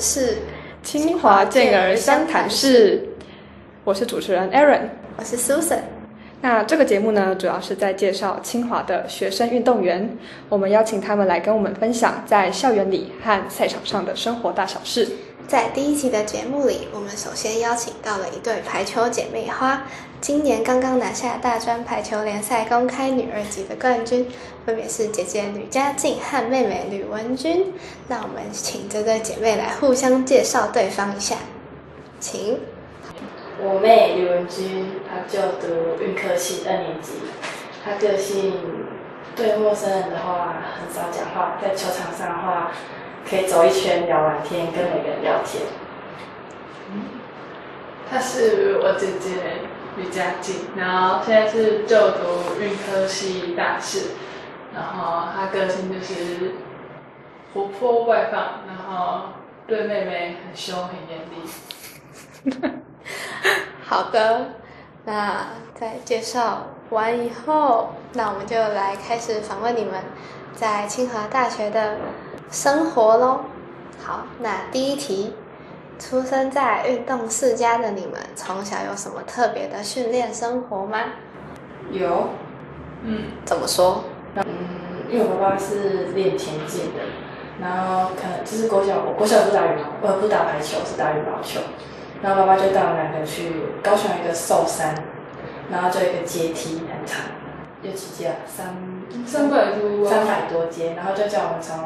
是清华健儿相谈室，我是主持人 Aaron，我是 Susan。那这个节目呢，主要是在介绍清华的学生运动员，我们邀请他们来跟我们分享在校园里和赛场上的生活大小事。在第一期的节目里，我们首先邀请到了一对排球姐妹花，今年刚刚拿下大专排球联赛公开女二级的冠军，分别是姐姐吕佳静和妹妹吕文君。那我们请这对姐妹来互相介绍对方一下，请。我妹吕文君，她就读运科系二年级。她个性对陌生人的话很少讲话，在球场上的话可以走一圈聊完天，跟每个人聊天。她是我姐姐吕佳静，然后现在是就读运科系大四。然后他个性就是活泼外放，然后对妹妹很凶很严厉。好的，那在介绍完以后，那我们就来开始访问你们在清华大学的生活喽。好，那第一题，出生在运动世家的你们，从小有什么特别的训练生活吗？有，嗯，怎么说？嗯，因为我爸爸是练田径的，然后可能就是国小，我国小不打羽毛，呃，不打排球，是打羽毛球。然后爸爸就带我们两个去高雄一个寿山，然后就一个阶梯很长，有几阶啊？三三百多，三百多阶，然后就叫我们从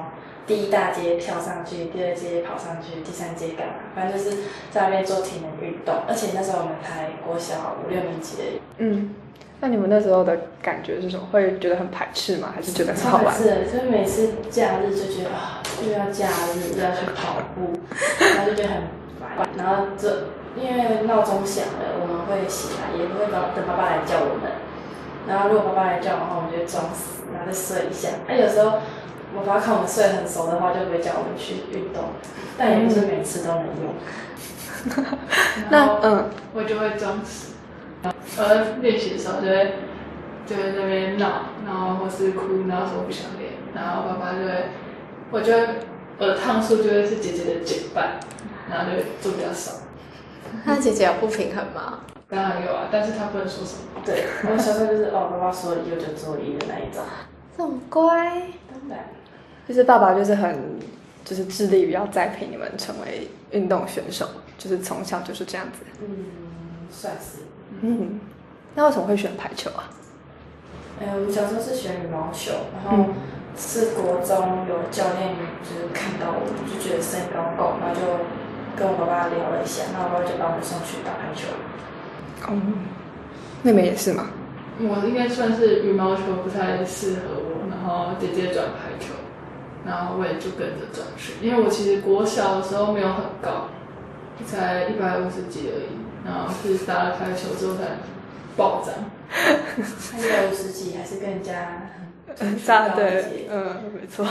第一大阶跳上去，第二阶跑上去，第三阶干嘛？反正就是在那边做体能运动。而且那时候我们才国小五六年级。嗯，那你们那时候的感觉是什么？会觉得很排斥吗？还是觉得很好玩？是，所以每次假日就觉得啊，又要假日又要去跑步，然后就觉得很烦。然后这因为闹钟响了，我们会醒来，也不会等等爸爸来叫我们。然后如果爸爸来叫的话，我们就装死，然后再睡一下。哎，有时候我爸看我们睡很熟的话，就不会叫我们去运动，但也不是每次都能用。那嗯，我就会装死。我在练习的时候就会就在那边闹，然后或是哭，然后说不想练，然后爸爸就会，我就会我的趟数就会是姐姐的减半。然后就做比较少。那姐姐有不平衡吗？当然有啊，但是她不能说什么。对，我小时候就是哦，爸爸说一就做一的那一种。这么乖。当然。就是爸爸就是很就是致力于要栽培你们成为运动选手，就是从小就是这样子。嗯，算是。嗯。那为什么会选排球啊？哎，我们小时候是选羽毛球，然后是国中有教练就是看到我，就觉得身高够，然后就。跟我爸爸聊了一下，然后爸爸就把我们送去打排球。哦，妹妹也是吗？我应该算是羽毛球不太适合我，然后姐姐转排球，然后我也就跟着转去。因为我其实国小的时候没有很高，才一百五十几而已，然后是打了排球之后才暴涨。一百五十几还是更加很大对，嗯，没错。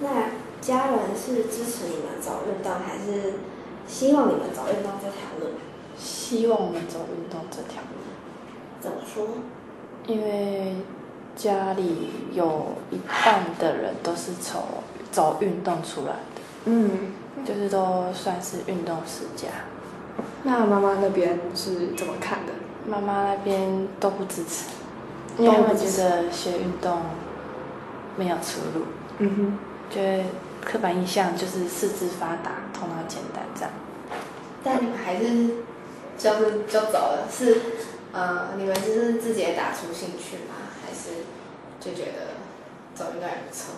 那。家人是支持你们走运动，还是希望你们走运动这条路？希望我们走运动这条路。怎么说？因为家里有一半的人都是从走运动出来的，嗯，就是都算是运动世家。那妈妈那边是怎么看的？妈妈那边都不支持，因为他们觉得学运动没有出路。嗯哼，觉得。刻板印象就是四肢发达、头脑简单这样，但你们还是就是就走了，是呃，你们就是自己也打出兴趣吗？就觉得走应该不错？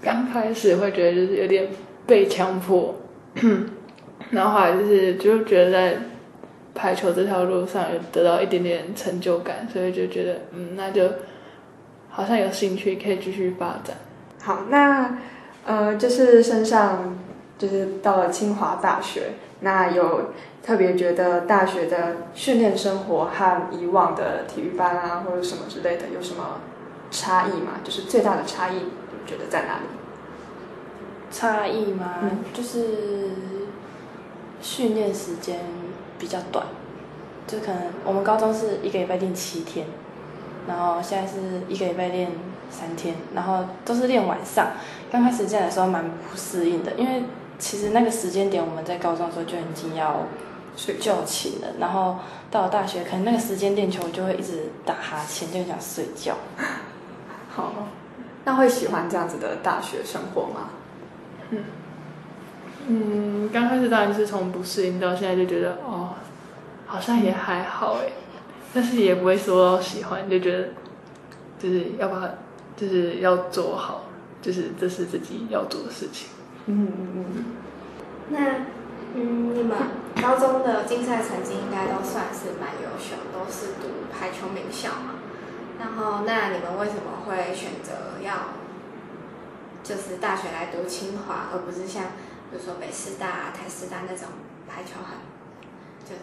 刚开始会觉得就是有点被强迫，然后后来就是就觉得在排球这条路上有得到一点点成就感，所以就觉得嗯，那就好像有兴趣可以继续发展。好，那。呃，就是身上，就是到了清华大学，那有特别觉得大学的训练生活和以往的体育班啊，或者什么之类的，有什么差异嘛？就是最大的差异，你觉得在哪里？差异吗？就是训练时间比较短，就可能我们高中是一个礼拜练七天，然后现在是一个礼拜练三天，然后都是练晚上。刚开始进来的时候蛮不适应的，因为其实那个时间点我们在高中的时候就已经要睡就寝了，然后到了大学，可能那个时间练球就会一直打哈欠，就很想睡觉。好，那会喜欢这样子的大学生活吗？嗯，刚开始当然是从不适应到现在就觉得哦，好像也还好哎，但是也不会说喜欢，就觉得就是要把就是要做好，就是这是自己要做的事情。嗯嗯嗯。那嗯，你们高中的竞赛成绩应该都算是蛮优秀，都是读排球名校嘛。然后，那你们为什么会选择要就是大学来读清华，而不是像比如说北师大、台师大那种排球很就是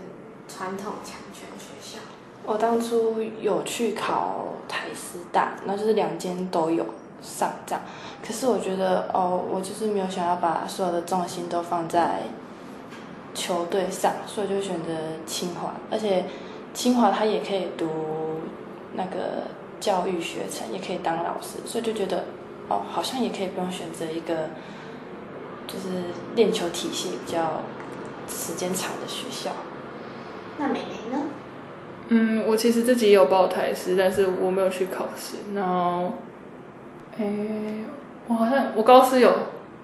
传统强权学校？我当初有去考台师大，那就是两间都有上这样。可是我觉得哦，我就是没有想要把所有的重心都放在球队上，所以就选择清华。而且清华它也可以读那个教育学程，也可以当老师，所以就觉得哦，好像也可以不用选择一个就是练球体系比较时间长的学校。那美眉呢？嗯，我其实自己也有报台师，但是我没有去考试。然后，诶，我好像我高师有，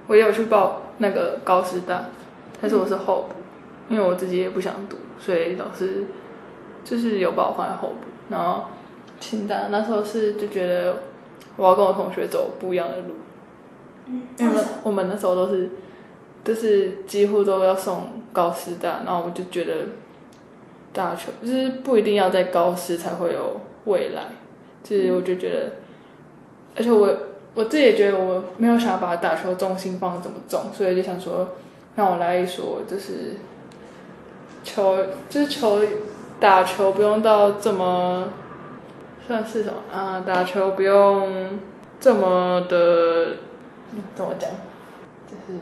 我也有去报那个高师大，但是我是候补，因为我自己也不想读，所以老师就是有把我放在候补。然后清大那时候是就觉得我要跟我同学走不一样的路，嗯，因为我们那时候都是就是几乎都要送高师大，然后我就觉得。打球就是不一定要在高师才会有未来，就是我就觉得，而且我我自己也觉得我没有想要把打球重心放这么重，所以就想说让我来一所就是球就是球打球不用到这么算是什么啊？打球不用这么的怎么讲？就是。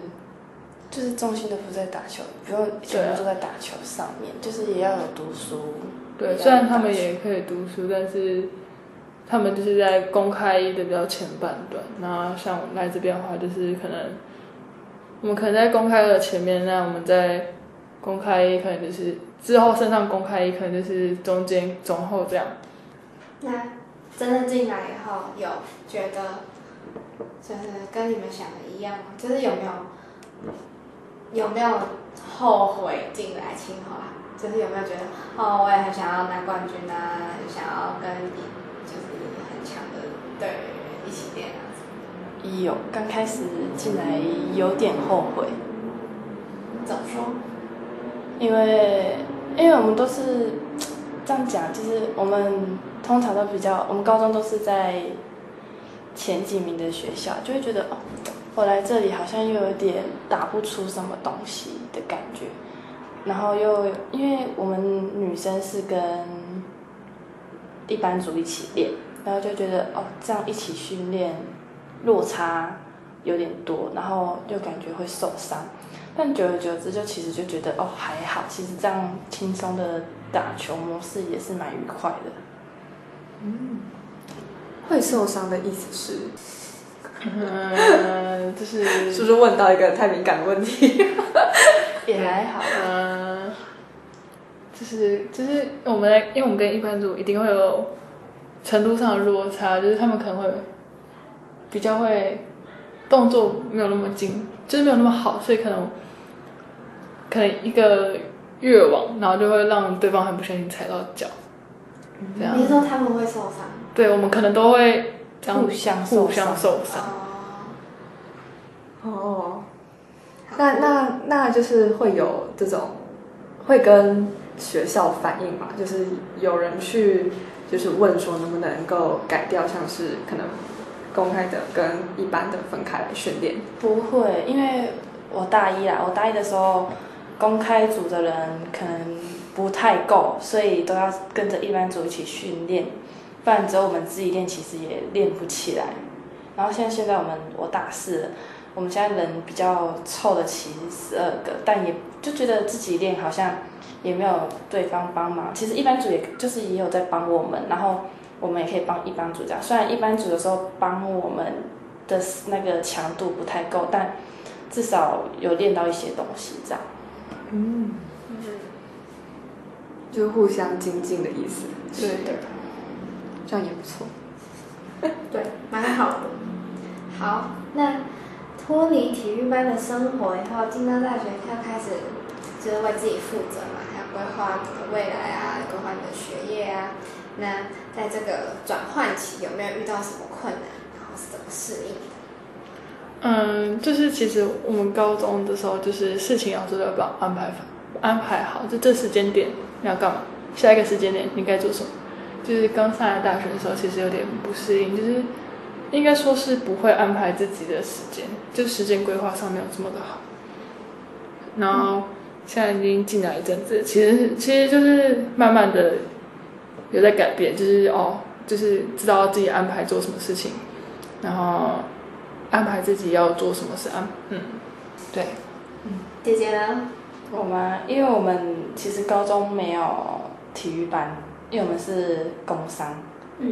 就是重心都不在打球，不用全部都在打球上面，就是也要有读书。对，虽然他们也可以读书，但是他们就是在公开一的比较前半段。那像我来这边的话，就是可能我们可能在公开的前面，那我们在公开一可能就是之后升上公开一，可能就是中间中后这样。那真的进来以后，有觉得就是跟你们想的一样吗？就是有没有？有没有后悔进来清华？就是有没有觉得哦，我也很想要拿冠军啊，想要跟你就是很强的队员一起练啊？有，刚开始进来有点后悔。怎么说？因为因为我们都是这样讲，就是我们通常都比较，我们高中都是在前几名的学校，就会觉得哦。我来这里好像又有点打不出什么东西的感觉，然后又因为我们女生是跟一班组一起练，然后就觉得哦这样一起训练落差有点多，然后又感觉会受伤，但久而久之就其实就觉得哦还好，其实这样轻松的打球模式也是蛮愉快的。嗯，会受伤的意思是？嗯，就是 是不是问到一个太敏感的问题？也还好。嗯，就是就是我们因为我们跟一般组一定会有程度上的落差，就是他们可能会比较会动作没有那么精，就是没有那么好，所以可能可能一个越往，然后就会让对方很不小心踩到脚。这样，你说他们会受伤？对，我们可能都会。互相互相受伤。哦，那那那就是会有这种，会跟学校反映嘛？就是有人去，就是问说能不能够改掉，像是可能公开的跟一般的分开来训练。不会，因为我大一啦，我大一的时候公开组的人可能不太够，所以都要跟着一般组一起训练。不然只有我们自己练，其实也练不起来。然后像现在我们我大四，我们现在人比较凑得齐十二个，但也就觉得自己练好像也没有对方帮忙。其实一般组也就是也有在帮我们，然后我们也可以帮一班组这样。虽然一班组的时候帮我们的那个强度不太够，但至少有练到一些东西这样。嗯，就是互相精进的意思。对的，这样也不错。对，蛮好的。好，那脱离体育班的生活以后，进到大学要开始就是为自己负责嘛，还要规划你的未来啊，规划你的学业啊。那在这个转换期有没有遇到什么困难，然后是怎么适应？嗯，就是其实我们高中的时候，就是事情要做要把安排安排好，就这时间点你要干嘛，下一个时间点你该做什么。就是刚上来大学的时候，其实有点不适应，就是应该说是不会安排自己的时间，就时间规划上没有这么的好。然后现在已经进来一阵子，其实其实就是慢慢的有在改变，就是哦，就是知道自己安排做什么事情，然后安排自己要做什么事安，嗯，对，嗯，姐姐呢？我们因为我们其实高中没有体育班。因为我们是工商，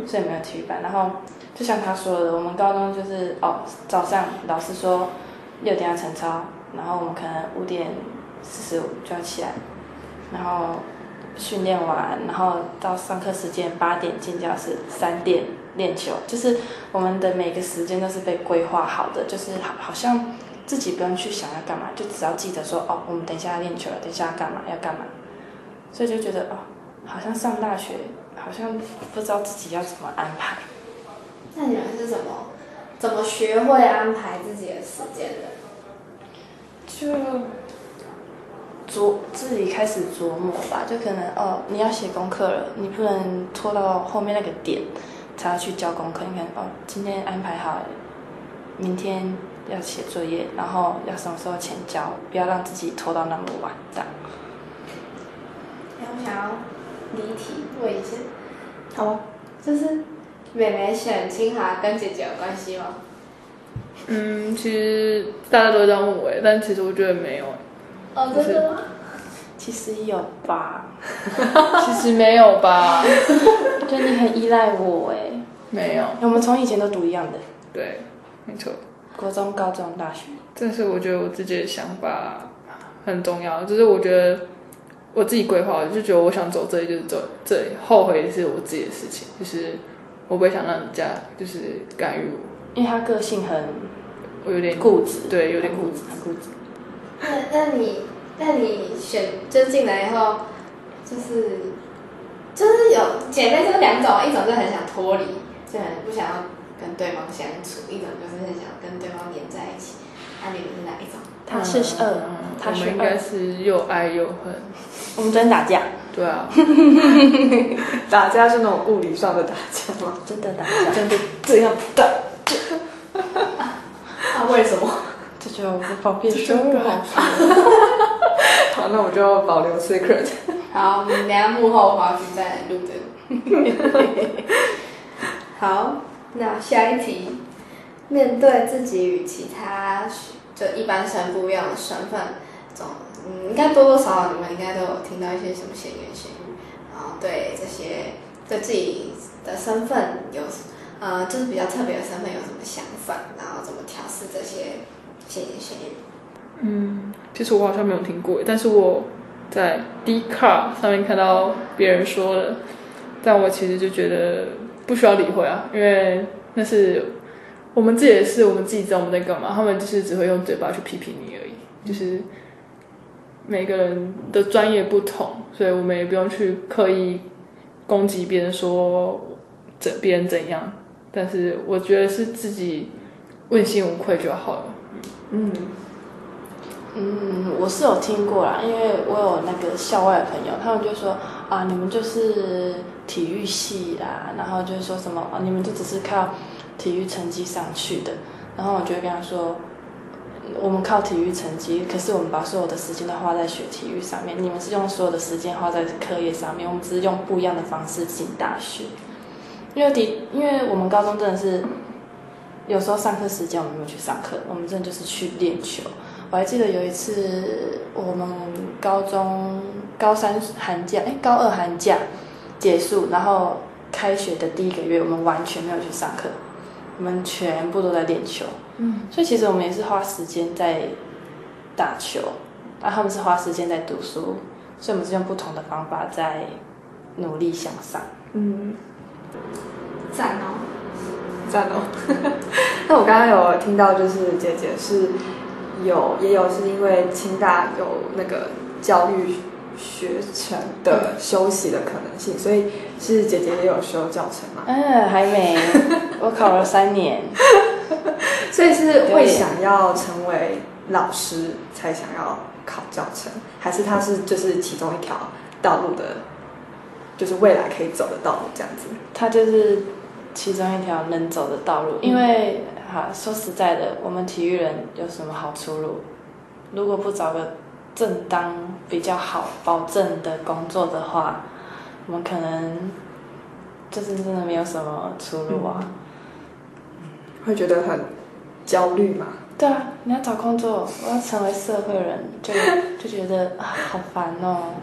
所以没有体育班。然后就像他说的，我们高中就是哦，早上老师说六点要晨操，然后我们可能五点四十五就要起来，然后训练完，然后到上课时间八点进教室，三点练球。就是我们的每个时间都是被规划好的，就是好好像自己不用去想要干嘛，就只要记得说哦，我们等一下要练球了，等一下要干嘛要干嘛，所以就觉得哦。好像上大学，好像不知道自己要怎么安排。那你们是怎么怎么学会安排自己的时间的？就琢自己开始琢磨吧，就可能哦，你要写功课了，你不能拖到后面那个点才要去交功课。你看哦，今天安排好，明天要写作业，然后要什么时候前交，不要让自己拖到那么晚这样。想要。离题问一下，好，就是妹妹选清华跟姐姐有关系吗？嗯，其实大家都这样问我，但其实我觉得没有。哦，真的吗？其实有吧。其实没有吧？就你很依赖我哎。没有。我们从以前都读一样的。对，没错。国中、高中、大学。这是我觉得我自己的想法很重要，就是我觉得。我自己规划，就觉得我想走这里就是走这里，后悔是我自己的事情，就是我不会想让人家就是干预我，因为他个性很，我有点固执，对，有点固执，很固执。那那你那你选就进来以后，就是就是有姐妹就是两种，一种就很想脱离，就很不想要跟对方相处；一种就是很想跟对方黏在一起。那你们是哪一种？他是二，他是应该是又爱又恨。我们真打架？对啊，打架是那种物理上的打架吗？真的打架，真的这样打？啊？为什么？这就不方便说。好，那我就保留 secret。好，我们等下幕后花絮再录的。好，那下一题，面对自己与其他就一般生不一样的身份，总。嗯，应该多多少少你们应该都有听到一些什么闲言闲语，然后对这些对自己的身份有呃，就是比较特别的身份有什么想法，然后怎么调试这些闲言闲语。嗯，其实我好像没有听过，但是我在 D car 上面看到别人说了，但我其实就觉得不需要理会啊，因为那是我们自己的事，我们自己知道我们在干嘛，他们就是只会用嘴巴去批评你而已，就是。每个人的专业不同，所以我们也不用去刻意攻击别人说怎别人怎样。但是我觉得是自己问心无愧就好了。嗯嗯，我是有听过啦，因为我有那个校外的朋友，他们就说啊，你们就是体育系啦，然后就是说什么啊，你们就只是靠体育成绩上去的。然后我就跟他说。我们靠体育成绩，可是我们把所有的时间都花在学体育上面。你们是用所有的时间花在课业上面，我们只是用不一样的方式进大学。因为的，因为我们高中真的是有时候上课时间我们没有去上课，我们真的就是去练球。我还记得有一次，我们高中高三寒假，哎，高二寒假结束，然后开学的第一个月，我们完全没有去上课，我们全部都在练球。嗯，所以其实我们也是花时间在打球，那，他们是花时间在读书，所以我们是用不同的方法在努力向上。嗯，赞哦！赞哦。那我刚刚有听到，就是姐姐是有也有是因为清大有那个教育学程的休息的可能性，所以是姐姐也有修教程嘛？嗯，还没，我考了三年。所以是会想要成为老师才想要考教程，还是它是就是其中一条道路的，就是未来可以走的道路这样子？它就是其中一条能走的道路，因为哈说实在的，我们体育人有什么好出路？如果不找个正当比较好保证的工作的话，我们可能就是真的没有什么出路啊。会觉得很焦虑吗？对啊，你要找工作，我要成为社会人，就 就觉得啊好烦哦，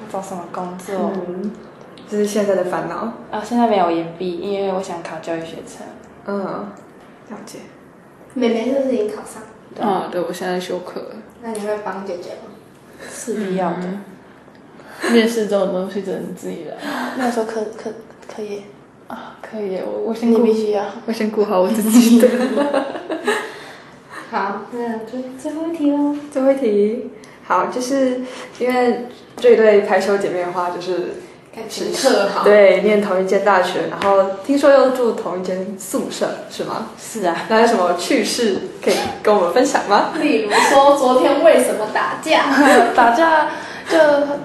要找什么工作？嗯，这是现在的烦恼。啊，现在没有延毕，因为我想考教育学程。嗯，了解。妹妹是不是已经考上？啊，对，我现在休课了。那你会帮姐姐吗？是必要的。面试这种东西只能自己来那时候可可可以，啊，可以，我我先你顾必须要。我先顾好我自己的。好，那最最后一题喽。最后一题，好，就是因为这对排球姐妹的话，就是感情特好。对念同一间大学，然后听说又住同一间宿舍，是吗？是啊，那有什么趣事可以跟我们分享吗？例如说昨天为什么打架？打架就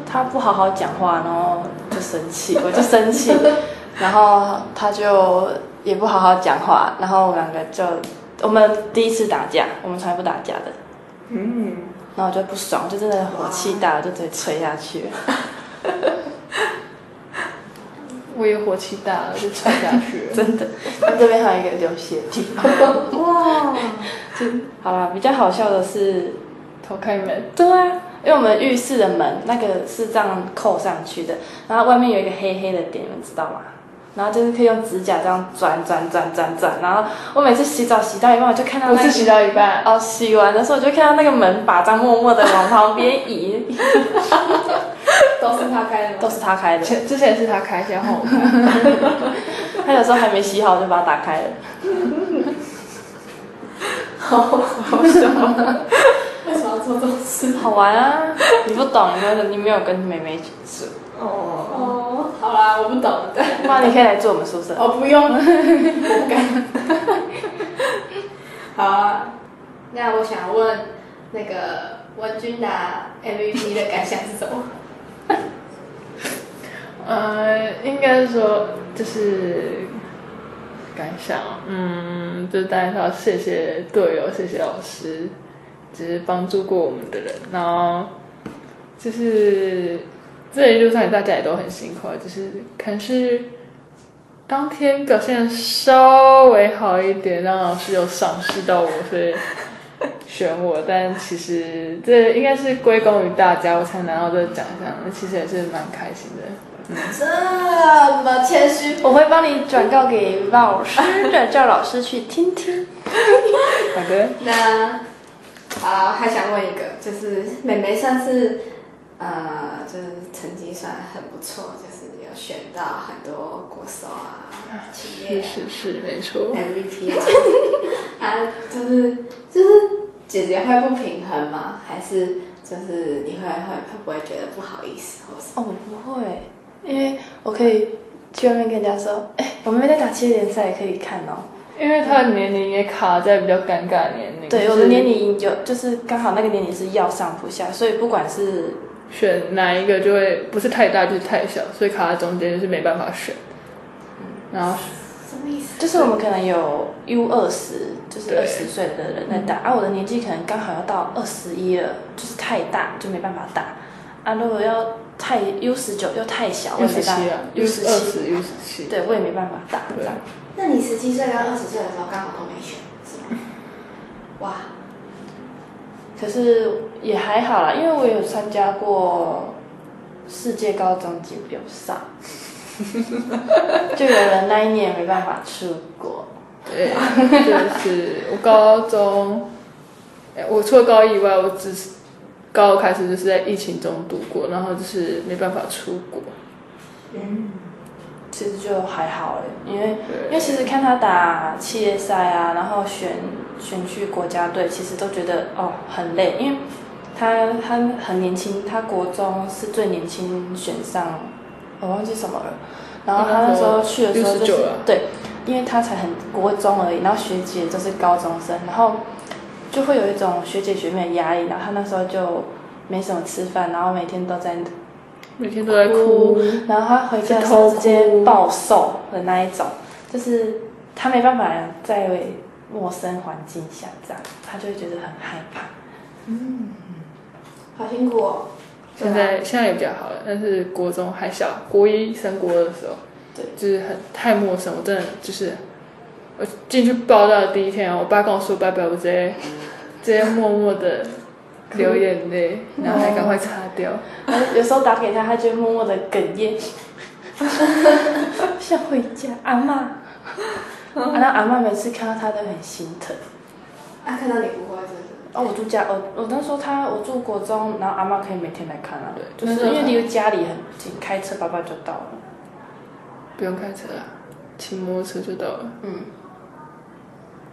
他不好好讲话，然后就生气，我就生气，然后他就也不好好讲话，然后我们两个就我们第一次打架，我们从来不打架的，嗯，然后我就不爽，就真的火气大了，就直接吹下去了。我也火气大了，就穿下去了。真的，他这边还有一个流血地方。哇，好啦，比较好笑的是，偷开门，对啊，因为我们浴室的门那个是这样扣上去的，然后外面有一个黑黑的点，你们知道吗？然后就是可以用指甲这样转转转转转，然后我每次洗澡洗到一半，我就看到那个我是洗到一半，哦，洗完的时候我就看到那个门把这样默默的往旁边移，都是他开的吗？都是他开的。前之前是他开，现在换我开。他有时候还没洗好，就把它打开了。好好笑为什么要做这种事？好玩啊！你不懂，你没有你没有跟妹妹一起住，哦，哦，好啦，我不懂的。不然你可以来住我们宿舍。哦，不用，我不敢。好啊，那我想问那个文君拿 MVP 的感想是什么？呃，应该是说就是感想，嗯，就大家说谢谢队友，谢谢老师，就是帮助过我们的人，然后就是这一路上大家也都很辛苦，就是可能是当天表现稍微好一点，让老师有赏识到我，所以选我，但其实这应该是归功于大家，我才拿到这个奖项，那其实也是蛮开心的。这么谦虚，我会帮你转告给老师转，叫老师去听听。好的。那好，还想问一个，就是妹妹算是呃，就是成绩算很不错，就是有选到很多国手啊、企业是是是，没错。MVP 啊，啊，就是就是姐姐会不平衡吗？还是就是你会会会不会觉得不好意思，或是哦，我不会，因为我可以去外面跟人家说，哎、我妹妹在打企业联赛，可以看哦。因为她的年龄也卡在比较尴尬的年龄。对，我的年龄有，就是刚好那个年龄是要上不下，所以不管是选哪一个就会不是太大就是太小，所以卡在中间就是没办法选。然后什么意思？就是我们可能有 U 二十，就是二十岁的人在打，啊，我的年纪可能刚好要到二十一了，就是太大就没办法打，啊，如果要太 U 十九又太小，我 U 也没办法十七啊，U，U 十十七，二十 U 十七。对我也没办法打。那你十七岁跟二十岁的时候刚好都没选，是吗？哇，可是也还好啦，因为我有参加过世界高中锦标赛，就有人那一年没办法出国。对，就是我高中，哎我除了高一以外，我只是高二开始就是在疫情中度过，然后就是没办法出国。嗯，其实就还好哎，因为因为其实看他打企业赛啊，然后选选去国家队，其实都觉得哦很累，因为他他很年轻，他国中是最年轻选上，我忘记什么了。然后他那时候去的时候就是69了对，因为他才很国中而已，然后学姐都是高中生，然后就会有一种学姐学妹的压力，然后他那时候就没什么吃饭，然后每天都在每天都在哭，然后他回家的时候直接暴瘦的那一种，就是他没办法在陌生环境下这样，他就会觉得很害怕。嗯好辛苦哦。现在现在也比较好了，但是国中还小，国一升国二的时候，对，就是很太陌生，我真的就是我进去报道的第一天，我爸跟我说拜拜，我直接直接默默的流眼泪，然后还赶快擦掉。然后有时候打给他，他就默默的哽咽，想回家，阿妈。啊，那阿妈每次看到他都很心疼。啊，看到你不会是不是？哦，我住家，我我那时候他我住国中，然后阿妈可以每天来看啊，对就是因为离家里很近，开车爸爸就到了。不用开车啊，骑摩托车就到了。嗯，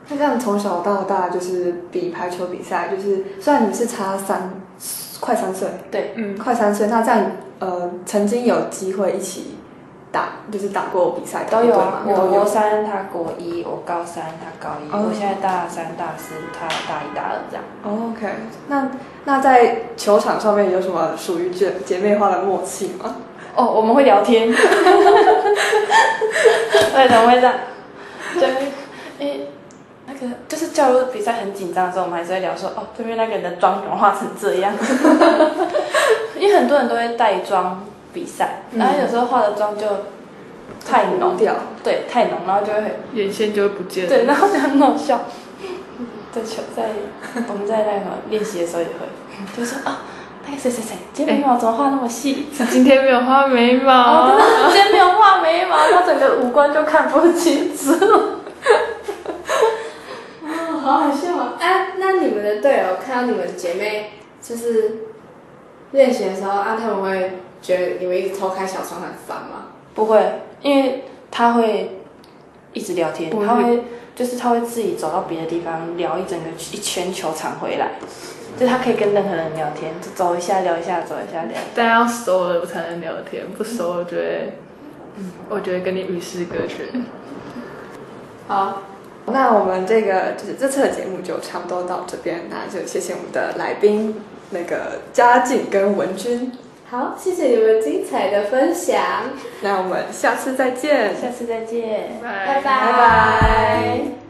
那这样从小到大就是比排球比赛，就是虽然你是差三快三岁，对，嗯，快三岁，那这样呃曾经有机会一起打，就是打过比赛都有啊。对吗我国。三，他国一；我高三，他高一。哦我现在大三、大四，他大一、大二这样。哦 OK，那那在球场上面有什么属于姐姐妹花的默契吗？哦，我们会聊天。对，怎么会这样？对 个就是假如比赛很紧张的时候，我们还是会聊说，哦，对面那个人的妆怎么化成这样？因为很多人都会带妆比赛，然后有时候化的妆就太浓，掉。对，太浓，然后就会眼线就会不见了。对，然后就很搞笑。在球在我们在那个练习的时候也会，就说啊，那个谁谁谁，今天眉毛怎么画那么细？是今天没有画眉毛。哦，今天没有画眉毛，他整个五官就看不清楚。哦，好好笑啊！哎，那你们的队友看到你们姐妹就是练习的时候，啊，他们会觉得你们一直偷开小窗很烦吗？不会，因为他会一直聊天，他会就是他会自己走到别的地方聊一整个一圈球场回来，就他可以跟任何人聊天，就走一下聊一下，走一下聊一下。但要熟了我才能聊天，不熟我觉得，我觉得跟你与世隔绝。好，那我们这个就是这次的节目就差不多到这边，那就谢谢我们的来宾那个嘉靖跟文君，好，谢谢你们精彩的分享，那我们下次再见。下次再见。拜拜拜拜